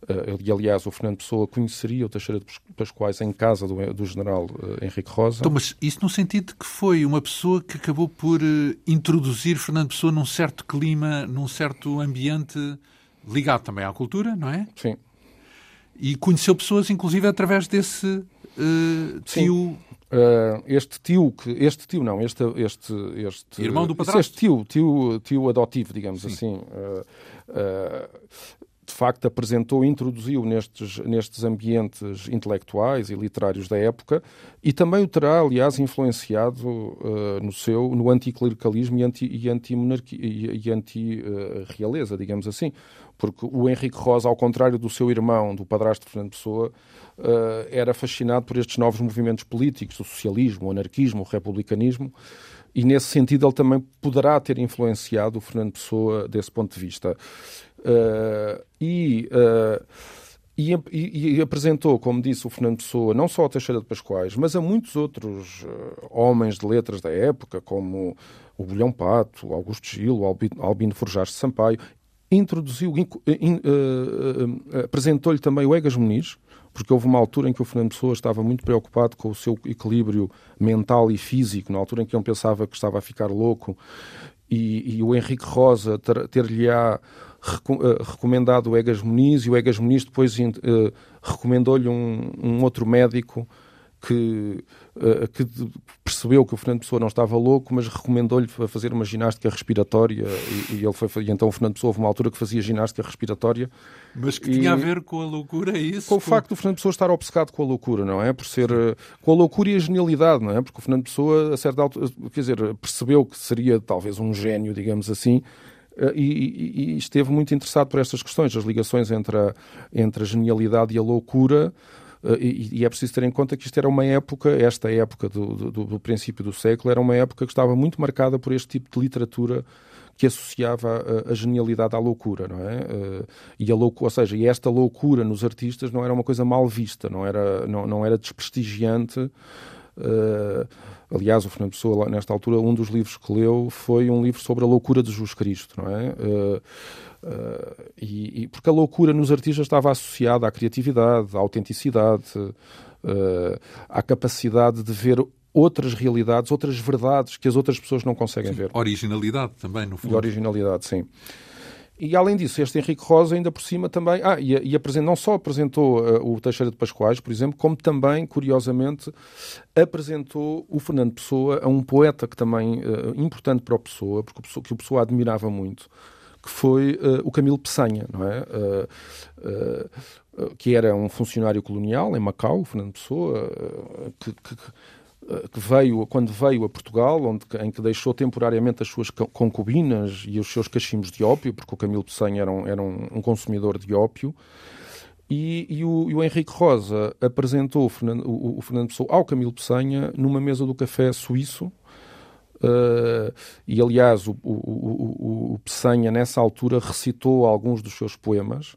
Uh, e, aliás, o Fernando Pessoa conheceria o Teixeira de Pascoais em casa do, do general uh, Henrique Rosa. Então, mas isso no sentido de que foi uma pessoa que acabou por uh, introduzir Fernando Pessoa num certo clima, num certo ambiente ligado também à cultura, não é? Sim. E conheceu pessoas, inclusive, através desse tio Uh, este tio que este tio não este este este irmão do padrasto este tio tio tio adotivo digamos Sim. assim uh, facto apresentou, introduziu nestes, nestes ambientes intelectuais e literários da época e também o terá, aliás, influenciado uh, no seu no anticlericalismo e anti-realeza, e anti, uh, digamos assim. Porque o Henrique Rosa, ao contrário do seu irmão, do padrasto Fernando Pessoa, uh, era fascinado por estes novos movimentos políticos, o socialismo, o anarquismo, o republicanismo, e nesse sentido ele também poderá ter influenciado o Fernando Pessoa desse ponto de vista. Uh, e, uh, e, e, e, apresentou, como disse o Fernando Pessoa, não só a Teixeira de Pascoais, mas a muitos outros uh, homens de letras da época, como o Bolhão Pato, Augusto Gil, o Albino, Albino Forjares de Sampaio, introduziu, in, in, apresentou-lhe também o Egas Muniz, porque houve uma altura em que o Fernando Pessoa estava muito preocupado com o seu equilíbrio mental e físico, na altura em que ele pensava que estava a ficar louco, e, e o Henrique Rosa ter-lhe-á eh, recomendado o Egas Muniz, e o Egas Muniz depois uh, recomendou-lhe um, um outro médico que, uh, que, percebeu que o Fernando Pessoa não estava louco, mas recomendou-lhe fazer uma ginástica respiratória e, e ele foi, e então o Fernando Pessoa houve uma altura que fazia ginástica respiratória. Mas que e, tinha a ver com a loucura, é isso? Com o facto do Fernando Pessoa estar obcecado com a loucura, não é? Por ser com a loucura e a genialidade, não é? Porque o Fernando Pessoa, a certa altura, quer dizer, percebeu que seria talvez um gênio, digamos assim, e, e, e, esteve muito interessado por estas questões, as ligações entre a, entre a genialidade e a loucura, eh, e, é preciso ter em conta que isto era uma época, esta época do, do, do, princípio do século, era uma época que estava muito marcada por este tipo de literatura que associava a, a genialidade à loucura, não é? Uh, e a loucura, ou seja, e esta loucura nos artistas não era uma coisa mal vista, não era, não, não era desprestigiante. Uh, aliás, o Fernando Pessoa, nesta altura, um dos livros que leu foi um livro sobre a loucura de Jesus Cristo, não é? Uh, Uh, e, e, porque a loucura nos artistas estava associada à criatividade, à autenticidade, à capacidade de ver outras realidades, outras verdades que as outras pessoas não conseguem sim, ver. Originalidade também, no fundo. E originalidade, sim. E além disso, este Henrique Rosa ainda por cima também, ah, e, e apresent, não só apresentou uh, o Teixeira de Pascoais, por exemplo, como também, curiosamente, apresentou o Fernando Pessoa a um poeta que também uh, importante para o Pessoa, porque o Pessoa, que o Pessoa admirava muito, que foi uh, o Camilo Peçanha, não é? Que era um funcionário colonial em Macau, o Fernando Pessoa, que, que, que, veio, quando veio a Portugal, onde, em que deixou temporariamente as suas concubinas e os seus cachimbos de ópio, porque o Camilo Peçanha era um, era um, um consumidor de ópio, e, e, o, e, o, Henrique Rosa apresentou o Fernando, o, o Fernando Pessoa ao Camilo Peçanha numa mesa do café suíço, Uh, e aliás, o, o, Peçanha, nessa altura, recitou alguns dos seus poemas,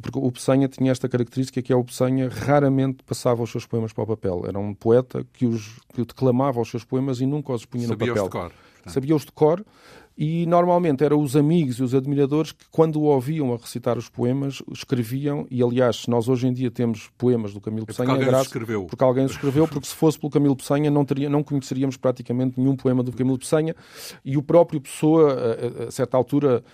porque o Peçanha tinha esta característica que é o Peçanha raramente passava os seus poemas para o papel. Era um poeta que, os, que declamava os seus poemas e nunca os punha Sabia no papel. Os de cor. Sabia-os de cor e normalmente eram os amigos e os admiradores que, quando o ouviam a recitar os poemas, escreviam. E aliás, se nós hoje em dia temos poemas do Camilo Peçanha, é porque alguém os escreveu. Porque alguém os escreveu, porque se fosse pelo Camilo Peçanha não, teria, não conheceríamos praticamente nenhum poema do Camilo Peçanha. E o próprio Pessoa, a, a certa altura,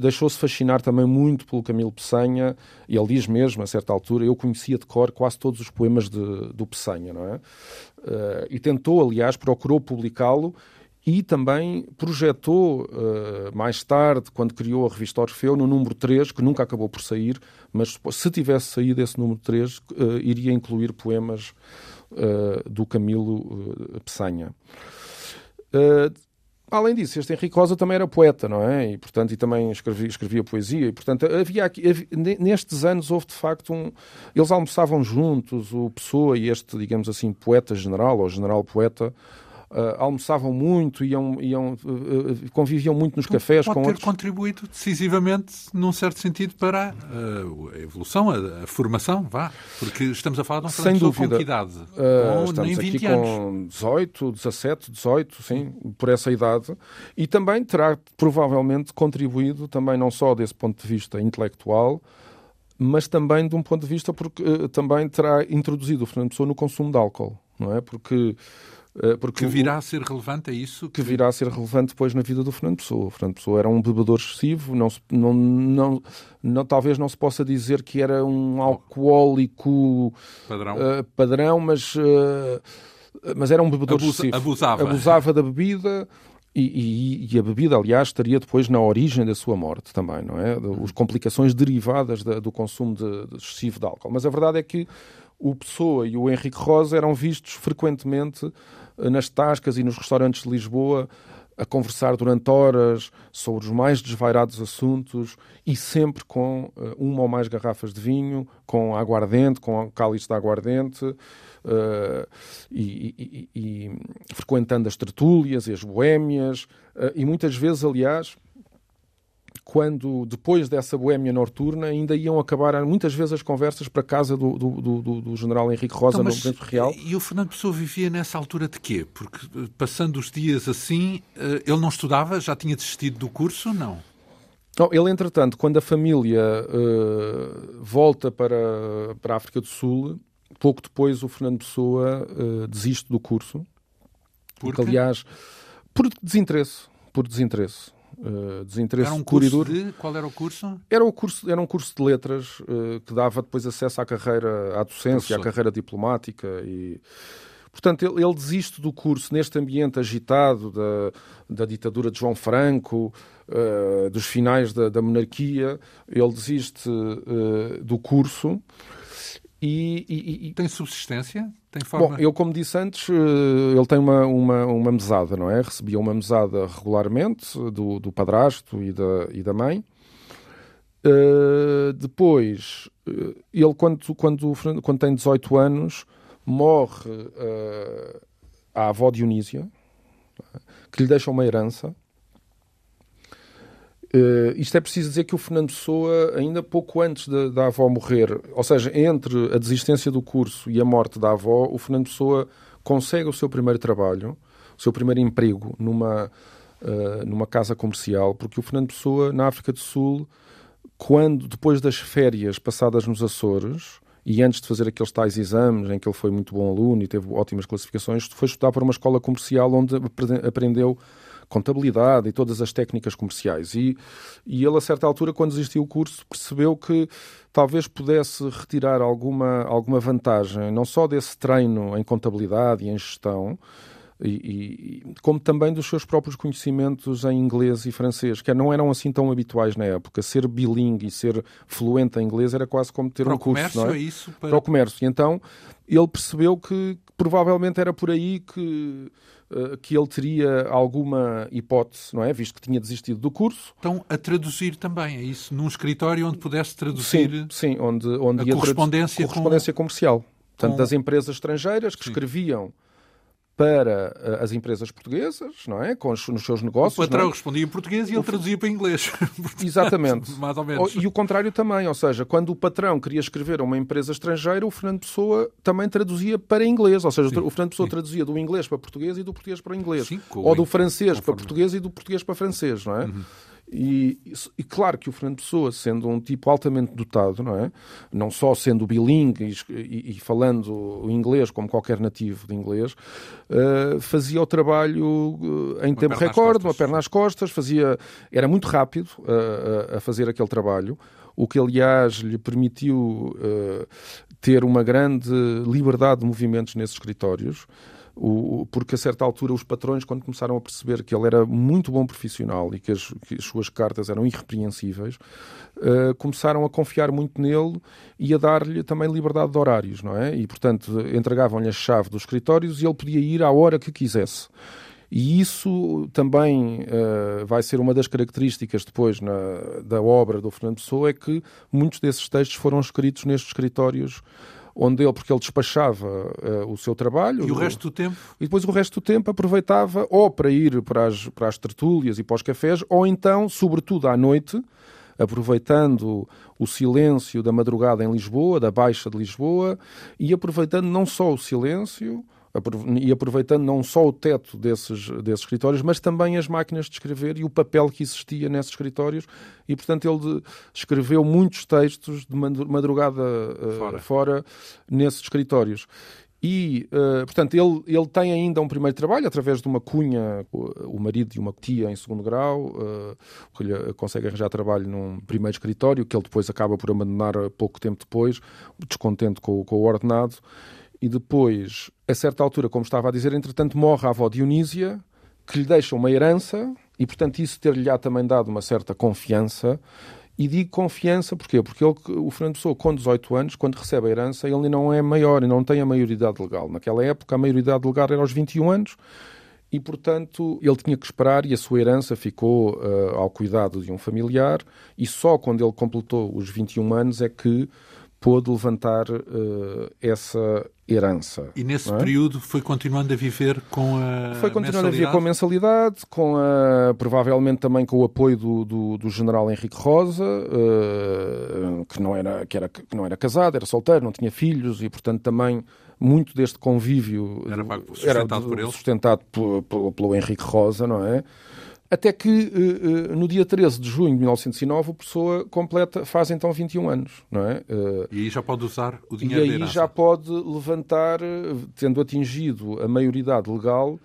deixou-se fascinar também muito pelo Camilo Peçanha. E ele diz mesmo, a certa altura, eu conhecia de cor quase todos os poemas de, do Peçanha, não é? Uh, e tentou, aliás, procurou publicá-lo e também projetou uh, mais tarde, quando criou a revista Orfeu, no número 3, que nunca acabou por sair, mas se tivesse saído esse número 3, uh, eh, iria incluir poemas uh, do Camilo Peçanha. Além disso, este Henrique Rosa também era poeta, não é? E, portanto, e também escrevia, escrevia poesia. E, portanto, havia aqui, havia, nestes anos houve, de facto, um... Eles almoçavam juntos, o Pessoa e este, digamos assim, poeta general, ou general poeta, uh, almoçavam muito, iam, iam, uh, conviviam muito nos cafés Pode com ter outros. contribuído decisivamente, num certo sentido, para a evolução, a, a, formação, vá. Porque estamos a falar de um Sem dúvida. com que idade? Uh, com estamos aqui anos. com 18, 17, 18, sim, por essa idade. E também terá provavelmente contribuído, também não só desse ponto de vista intelectual, mas também de um ponto de vista porque também terá introduzido o Fernando Pessoa no consumo de álcool, não é? Porque porque que virá a ser relevante, é isso? Que... que virá a ser relevante depois na vida do Fernando Pessoa. O Fernando Pessoa era um bebedor excessivo, não, não, não, não, talvez não se possa dizer que era um alcoólico padrão, uh, padrão mas, uh, mas era um bebedor Abusa, excessivo. Abusava. Abusava da bebida E, e, e, a bebida, aliás, estaria depois na origem da sua morte também, não é? As complicações derivadas da, do consumo de, de excessivo de álcool. Mas a verdade é que o Pessoa e o Henrique Rosa eram vistos frequentemente eh, nas tascas e nos restaurantes de Lisboa a conversar durante horas sobre os mais desvairados assuntos e sempre com uh, uma ou mais garrafas de vinho, com aguardente, com cálice de aguardente, uh, e, e, e, frequentando as tertúlias e as boémias, uh, e muitas vezes, aliás, quando depois dessa boémia noturna ainda iam acabar muitas vezes as conversas para a casa do, do, do, do general Henrique Rosa então, no Centro Real. E o Fernando Pessoa vivia nessa altura de quê? Porque eh, passando os dias assim, eh, ele não estudava, já tinha desistido do curso? Não. Não, ele, entretanto, quando a família uh, volta para, para a África do Sul, pouco depois o Fernando Pessoa uh, desiste do curso. Por porque, aliás, por desinteresse. Por desinteresse uh, desinteresse era um curso de... Qual era o curso? Era, o curso? era um curso de letras uh, que dava depois acesso à carreira, à docência, Professor. à carreira diplomática e... Portanto, ele, ele, desiste do curso neste ambiente agitado da, da ditadura de João Franco, uh, dos finais da, da, monarquia. Ele desiste uh, do curso e, e, e, Tem subsistência? Bom, eu, como disse antes, eh, ele tem uma, uma, uma mesada, não é? Recebia uma mesada regularmente do, do padrasto e da, e da mãe. Uh, depois, uh, ele, quando, quando, quando tem 18 anos, morre uh, a avó Dionísia, que lhe deixa uma herança Uh, isto é preciso dizer que o Fernando Pessoa, ainda pouco antes da avó morrer, ou seja, entre a desistência do curso e a morte da avó, o Fernando Pessoa consegue o seu primeiro trabalho, o seu primeiro emprego numa, uh, numa casa comercial, porque o Fernando Pessoa, na África do Sul, quando, depois das férias passadas nos Açores, e antes de fazer aqueles tais exames em que ele foi muito bom aluno e teve ótimas classificações, foi estudar para uma escola comercial onde aprendeu contabilidade e todas as técnicas comerciais. E, e ele, a certa altura, quando desistiu o curso, percebeu que talvez pudesse retirar alguma, alguma vantagem, não só desse treino em contabilidade e em gestão, e, e, como também dos seus próprios conhecimentos em inglês e francês, que não eram assim tão habituais na época. Ser bilingue e ser fluente em inglês era quase como ter para um curso. Comércio, não é? isso? Para... para o comércio. E então ele percebeu que provavelmente era por aí que eh, que ele teria alguma hipótese, não é? Visto que tinha desistido do curso. Então, a traduzir também, é isso? Num escritório onde pudesse traduzir. Sim, sim onde, onde a correspondência, correspondência com... comercial. Portanto, com... das empresas estrangeiras que sim. escreviam para uh, as empresas portuguesas, não é? Com os, nos seus negócios. O patrão é? respondia em português e ele traduzia para inglês. Exatamente. Mais ou menos. E o contrário também, ou seja, quando o patrão queria escrever a uma empresa estrangeira, o Fernando Pessoa também traduzia para inglês, ou seja, sim, o Fernando Pessoa sim. traduzia do inglês para português e do português para inglês. Sim, ou do francês para português e do português para francês, não é? Uhum. E, e, claro que o Fernando Pessoa, sendo um tipo altamente dotado, não é? Não só sendo bilingue e, e falando o inglês como qualquer nativo de inglês, uh, fazia o trabalho uh, em uma tempo recorde, uma perna às costas, fazia, era muito rápido uh, a fazer aquele trabalho, o que aliás lhe permitiu ter uma grande liberdade de movimentos nesses escritórios o, porque a certa altura os patrões, quando começaram a perceber que ele era muito bom profissional e que as, que as suas cartas eram irrepreensíveis, uh, começaram a confiar muito nele e a dar-lhe também liberdade de horários, não é? E, portanto, entregavam-lhe a chave dos escritórios e ele podia ir à hora que quisesse. E isso também uh, vai ser uma das características depois na, da obra do Fernando Pessoa, é que muitos desses textos foram escritos nestes escritórios onde ele, porque ele despachava uh, o seu trabalho. E o resto do tempo? E depois o resto do tempo aproveitava ou para ir para as, para as tertúlias e para os cafés, ou então, sobretudo à noite, aproveitando o silêncio da madrugada em Lisboa, da Baixa de Lisboa, e aproveitando não só o silêncio, e aproveitando não só o teto desses, desses escritórios, mas também as máquinas de escrever e o papel que existia nesses escritórios. E, portanto, ele escreveu muitos textos de madrugada uh, fora. fora nesses escritórios. E, uh, portanto, ele, ele tem ainda um primeiro trabalho através de uma cunha, o, marido de uma tia em segundo grau, uh, que lhe consegue arranjar trabalho num primeiro escritório, que ele depois acaba por abandonar pouco tempo depois, descontente com, com o ordenado e depois, a certa altura, como estava a dizer, entretanto morre a avó Dionísia, que lhe deixa uma herança e, portanto, isso ter-lhe também dado uma certa confiança. E digo confiança porquê? Porque ele, o Fernando Pessoa, com 18 anos, quando recebe a herança, ele não é maior e não tem a maioridade legal. Naquela época, a maioridade legal era aos 21 anos e, portanto, ele tinha que esperar e a sua herança ficou uh, ao cuidado de um familiar e só quando ele completou os 21 anos é que pôde levantar uh, essa herança. E nesse é? período foi continuando a viver com a Foi continuando a viver com a mensalidade, com a, provavelmente também com o apoio do, do, do general Henrique Rosa, uh, que, não era, que, era, que não era casado, era solteiro, não tinha filhos e, portanto, também muito deste convívio era, sustentado, era, por ele. sustentado pelo, pelo Henrique Rosa, não é? Até que uh, uh, no dia 13 de junho de 1909 o Pessoa completa, faz então 21 anos, não é? Uh, e aí já pode usar o dinheiro E aí já pode levantar, tendo atingido a maioridade legal,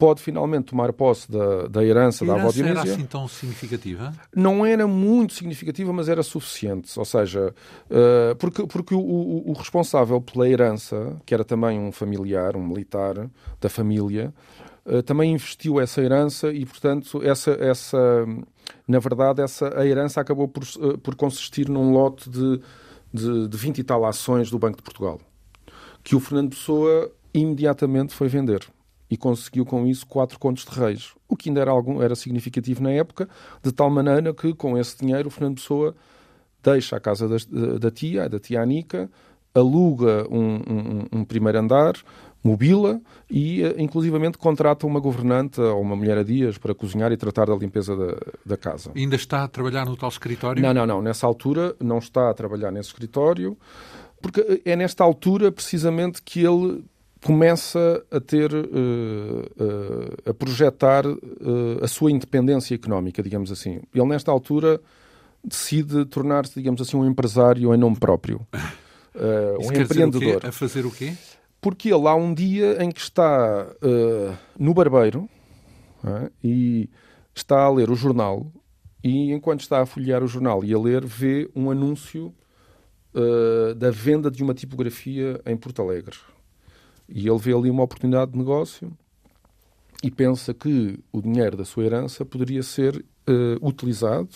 pode finalmente tomar posse da, da herança, da avó Dionísia. era assim tão significativa? Não era muito significativa, mas era suficiente. Ou seja, uh, porque, porque o, o, o, responsável pela herança, que era também um familiar, um militar da família, também investiu essa herança e, portanto, essa, essa, na verdade, essa, a herança acabou por, uh, por consistir num lote de, de, de 20 e tal ações do Banco de Portugal, que o Fernando Pessoa imediatamente foi vender e conseguiu com isso quatro contos de reis, o que ainda era, algum, era significativo na época, de tal maneira que com esse dinheiro o Fernando Pessoa deixa a casa da, da tia, da tia Anica, aluga um, um, um primeiro andar, mobila e, eh, inclusivamente, contrata uma governante ou uma mulher a dias para cozinhar e tratar da limpeza da, da casa. E ainda está a trabalhar no tal escritório? Não, não, não. Nessa altura não está a trabalhar nesse escritório, porque eh, é nesta altura, precisamente, que ele começa a ter, uh, uh, a projetar uh, a sua independência económica, digamos assim. Ele, nesta altura, decide tornar-se, digamos assim, um empresário em nome próprio. um empreendedor. A fazer o quê? Porque ele há um dia em que está no barbeiro e está a ler o jornal e enquanto está a folhear o jornal e a ler, vê um anúncio da venda de uma tipografia em Porto Alegre. E ele vê ali uma oportunidade de negócio e pensa que o dinheiro da sua herança poderia ser uh, utilizado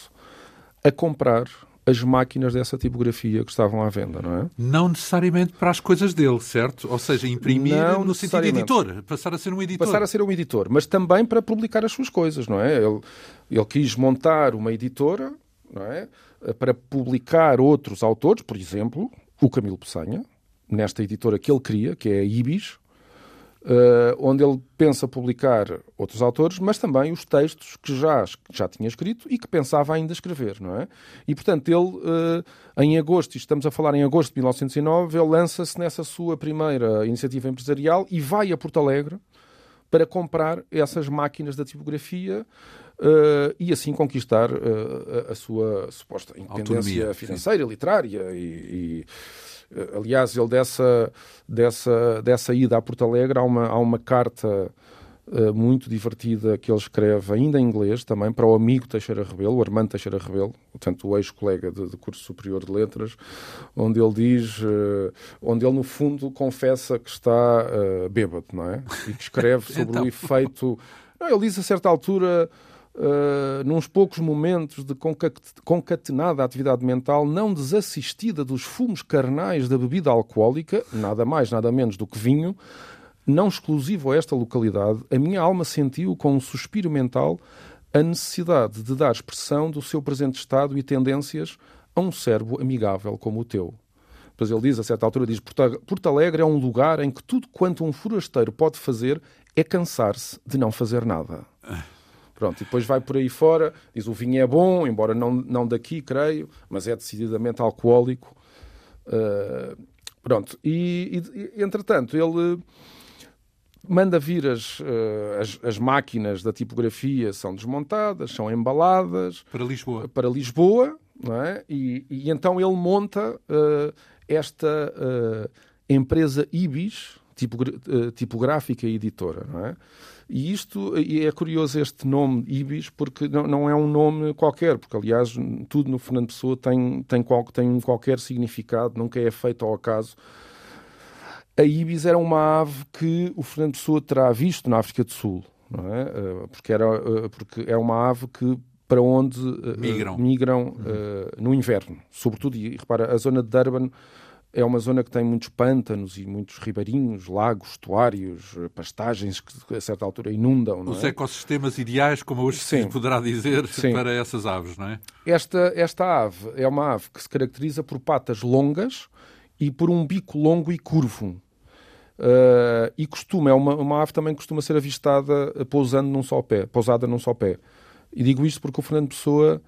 a comprar as máquinas dessa tipografia que estavam à venda, não é? Não necessariamente para as coisas dele, certo? Ou seja, imprimir não no sentido de editor, passar a ser um editor. Passar a ser um editor, mas também para publicar as suas coisas, não é? Ele, ele quis montar uma editora, não é? Para publicar outros autores, por exemplo, o Camilo Peçanha, nesta editora que ele cria, que é a Ibis, uh, onde ele pensa publicar outros autores, mas também os textos que já, já tinha escrito e que pensava ainda escrever, não é? E, portanto, ele, uh, em agosto, estamos a falar em agosto de 1909, ele lança-se nessa sua primeira iniciativa empresarial e vai a Porto Alegre para comprar essas máquinas da tipografia Uh, e assim conquistar uh, a, a, sua suposta independência Autonomia, financeira, sim. literária e, e aliás, ele dessa, dessa, dessa ida a Porto Alegre há uma, há uma carta uh, muito divertida que ele escreve, ainda em inglês, também para o amigo Teixeira Rebelo, o Armando Teixeira Rebelo, portanto, o ex-colega de, de, curso superior de letras, onde ele diz, uh, onde ele no fundo confessa que está uh, bêbado, não é? E que escreve sobre então... o efeito. Não, ele diz a certa altura uh, poucos momentos de concatenada atividade mental não desassistida dos fumos carnais da bebida alcoólica, nada mais, nada menos do que vinho, não exclusivo a esta localidade, a minha alma sentiu com um suspiro mental a necessidade de dar expressão do seu presente estado e tendências a um cérebro amigável como o teu. Depois ele diz, a certa altura, diz, Porto Alegre é um lugar em que tudo quanto um forasteiro pode fazer é cansar-se de não fazer nada. Pronto, e depois vai por aí fora, diz o vinho é bom, embora não, não daqui, creio, mas é decididamente alcoólico. Uh, pronto, e, e, entretanto ele manda vir as, uh, as, as, máquinas da tipografia, são desmontadas, são embaladas. Para Lisboa. Para Lisboa, não é? E, e então ele monta uh, esta empresa Ibis, tipográfica e editora, não é? E isto e é curioso este nome Ibis, porque não, não, é um nome qualquer, porque aliás tudo no Fernando Pessoa tem, tem, qual, tem um qualquer significado, nunca é feito ao acaso. A Ibis era uma ave que o Fernando Pessoa terá visto na África do Sul. não é? porque, era, porque é uma ave que para onde migram, migram uhum. no inverno, sobretudo, e repara, a zona de Durban é uma zona que tem muitos pântanos e muitos ribeirinhos, lagos, estuários, pastagens que a certa altura inundam. Os é? ecossistemas ideais, como hoje Sim. se poderá dizer, Sim. para essas aves, não é? Esta, esta ave é uma ave que se caracteriza por patas longas e por um bico longo e curvo. Uh, e costuma, é uma, uma ave também costuma ser avistada pousando num só pé, pousada num só pé. E digo isto porque o Fernando Pessoa,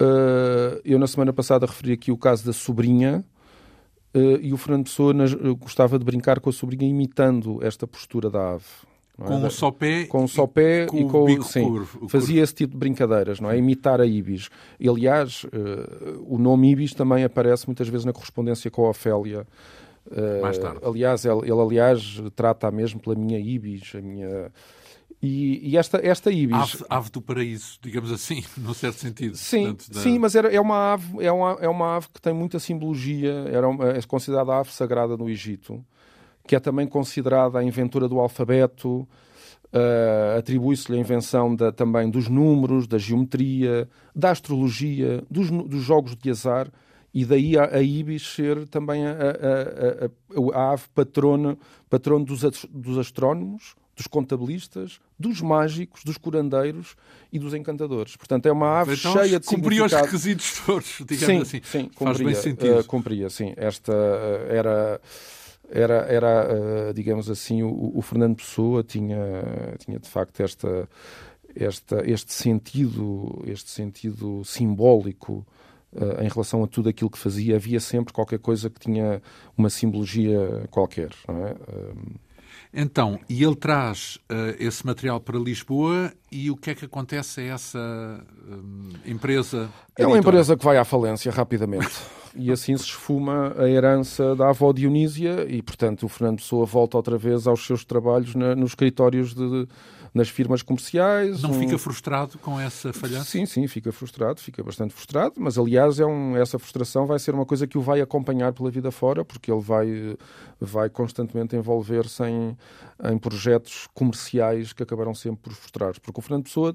uh, eu na semana passada referi aqui o caso da sobrinha, Uh, e o Fernando Pessoa nas, uh, gostava de brincar com a sobrinha imitando esta postura da ave. Com é? um só pé, com um só pé e, e com, o bico sim, curvo, fazia esse tipo de brincadeiras, não é? Imitar a Ibis. E, aliás, uh, o nome Ibis também aparece muitas vezes na correspondência com a Ofélia. Mais tarde. Aliás, ele, ele, aliás trata mesmo pela minha Ibis, a minha e, e, esta, esta ibis... Ave, ave, do paraíso, digamos assim, num certo sentido. Sim, Portanto, da... sim mas era, é, uma ave, é, uma, é uma ave que tem muita simbologia, era é considerada a ave sagrada no Egito, que é também considerada a inventora do alfabeto, uh, atribui-se-lhe a invenção da, também dos números, da geometria, da astrologia, dos, dos jogos de azar, e daí a, a ibis ser também a, a, a, ave patrona, patrono dos, dos astrónomos, dos contabilistas, dos mágicos, dos curandeiros e dos encantadores. Portanto, é uma ave então, cheia de cumpria os requisitos todos, digamos sim, assim. Sim, cumpria, Faz bem sentido. Uh, cumpria, sim. Esta uh, era... Era, era uh, digamos assim, o, o, Fernando Pessoa tinha, tinha de facto esta, esta, este sentido, este sentido simbólico Uh, em relação a tudo aquilo que fazia, havia sempre qualquer coisa que tinha uma simbologia qualquer. Não é? Uh, então, e ele traz uh, esse material para Lisboa e o que é que acontece a essa uh, empresa? É uma empresa que vai à falência rapidamente. e assim se esfuma a herança da avó Dionísia e, portanto, o Fernando Pessoa volta outra vez aos seus trabalhos na, nos escritórios de, nas firmas comerciais. Não um... fica frustrado com essa falhança? Sim, sim, fica frustrado, fica bastante frustrado, mas aliás é um, essa frustração vai ser uma coisa que o vai acompanhar pela vida fora, porque ele vai, vai constantemente envolver-se em, em projetos comerciais que acabaram sempre por frustrar. Porque o Fernando Pessoa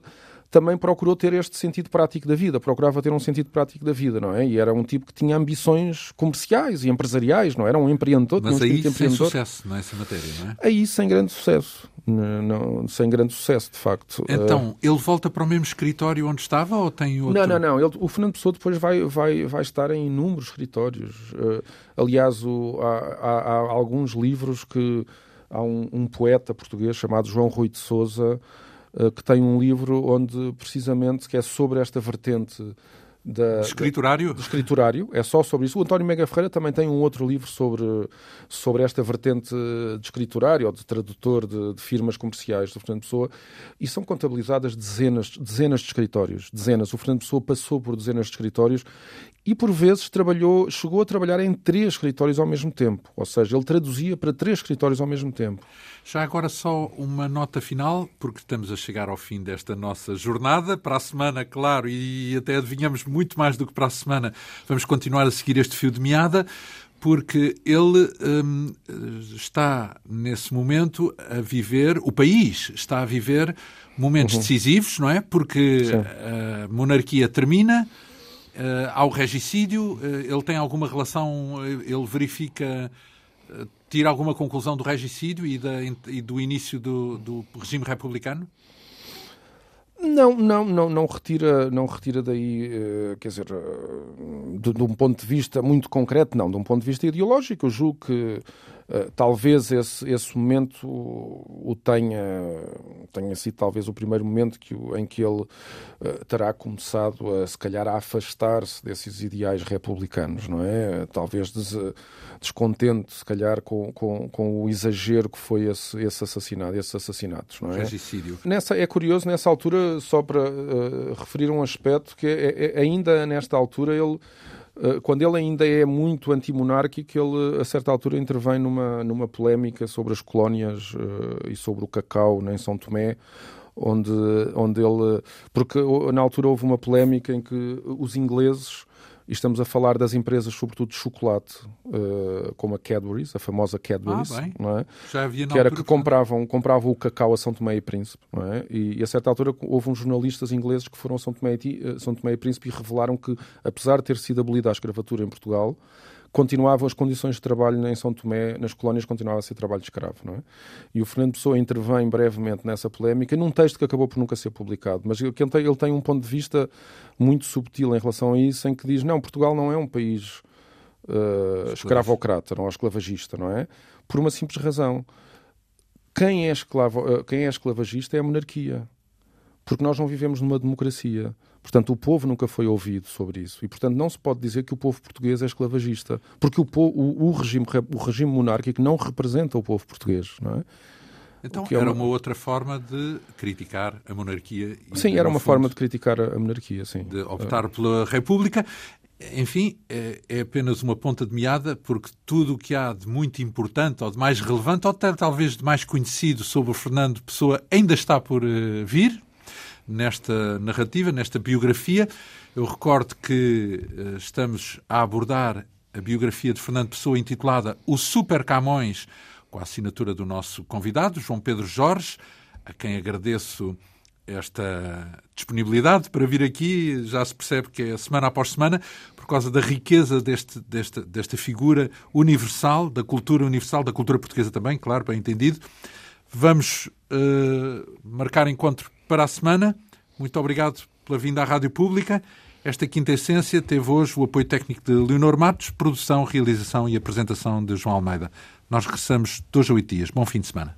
também procurou ter este sentido prático da vida, procurava ter um sentido prático da vida, não é? E era um tipo que tinha ambições comerciais e empresariais, não é? era um empreendedor. Mas um aí sem sucesso nessa matéria, não é? Aí sem grande sucesso, não, sem grande sucesso, de facto. Então, ele volta para o mesmo escritório onde estava ou tem outro? Não, não, não. Ele, o Fernando Pessoa depois vai, vai, vai estar em inúmeros escritórios. Uh, aliás, o, há, há, há, alguns livros que... Há um, um poeta português chamado João Rui de Souza eh, que tem um livro onde precisamente que é sobre esta vertente da, escriturário? Da, escriturário, é só sobre isso. O António Mega Ferreira também tem um outro livro sobre, sobre esta vertente de escriturário ou de tradutor de, de firmas comerciais do Fernando Pessoa e são contabilizadas dezenas, dezenas de escritórios, dezenas. O Fernando Pessoa passou por dezenas de escritórios e por vezes trabalhou, chegou a trabalhar em três escritórios ao mesmo tempo, ou seja, ele traduzia para três escritórios ao mesmo tempo. Já agora só uma nota final, porque estamos a chegar ao fim desta nossa jornada. Para a semana, claro, e até adivinhamos muito mais do que para a semana, vamos continuar a seguir este fio de meada porque ele hum, está nesse momento a viver, o país está a viver momentos uhum. decisivos, não é? Porque Sim. a monarquia termina, ao regicídio, uh, ele tem alguma relação, uh, ele verifica, tira alguma conclusão do regicídio e, da, e do início do, do regime republicano? Não, não, não, não retira, não retira daí, quer dizer, de, de, um ponto de vista muito concreto, não, de um ponto de vista ideológico, eu julgo que talvez esse, esse momento o tenha, tenha sido talvez o primeiro momento que, em que ele uh, terá começado a se calhar a afastar-se desses ideais republicanos, não é? Talvez des, descontente, se calhar, com, com, com o exagero que foi esse, esse assassinato, esses assassinatos, não é? Regicídio. Nessa, é curioso, nessa altura, só para uh, referir um aspecto, que é, é, é ainda nesta altura ele eh, quando ele ainda é muito antimonárquico, ele a certa altura intervém numa, numa polémica sobre as colónias uh, e sobre o cacau em São Tomé, onde, onde ele. Porque na altura houve uma polémica em que os ingleses E estamos a falar das empresas, sobretudo de chocolate, uh, como a Cadbury's, a famosa Cadbury's, ah, não é? Já havia que era que compravam, compravam o cacau a São Tomé e Príncipe, não é? E, e, a certa altura houve uns jornalistas ingleses que foram a São Tomé, e, eh, São Tomé e Príncipe e revelaram que, apesar de ter sido abolida a escravatura em Portugal, continuavam as condições de trabalho em São Tomé, nas colónias, continuava a ser trabalho de escravo. Não é? E o Fernando Pessoa intervém brevemente nessa polémica, num texto que acabou por nunca ser publicado, mas ele tem, ele tem um ponto de vista muito subtil em relação a isso, em que diz, não, Portugal não é um país uh, escravocrata, não é esclavagista, não é? Por uma simples razão. Quem é, esclavo, uh, quem é esclavagista é a monarquia. Porque nós não vivemos numa democracia. Portanto, o povo nunca foi ouvido sobre isso. E, portanto, não se pode dizer que o povo português é esclavagista. Porque o, o, o regime, o regime monárquico não representa o povo português, não é? Então é era uma... outra forma de criticar a monarquia. sim, era uma forma de criticar a monarquia, sim. De optar pela República. Enfim, é, é, apenas uma ponta de meada, porque tudo o que há de muito importante, ou de mais relevante, ou até talvez de mais conhecido sobre o Fernando Pessoa, ainda está por uh, vir nesta narrativa, nesta biografia. Eu recordo que uh, estamos a abordar a biografia de Fernando Pessoa intitulada O Super Camões, com a assinatura do nosso convidado, João Pedro Jorge, a quem agradeço esta disponibilidade para vir aqui. Já se percebe que é semana após semana, por causa da riqueza deste, desta, desta figura universal, da cultura universal, da cultura portuguesa também, claro, bem entendido. Vamos uh, marcar encontro para a semana. Muito obrigado pela vinda à Rádio Pública. Esta quinta essência teve hoje o apoio técnico de Leonor Matos, produção, realização e apresentação de João Almeida. Nós regressamos dois a oito dias. Bom fim de semana.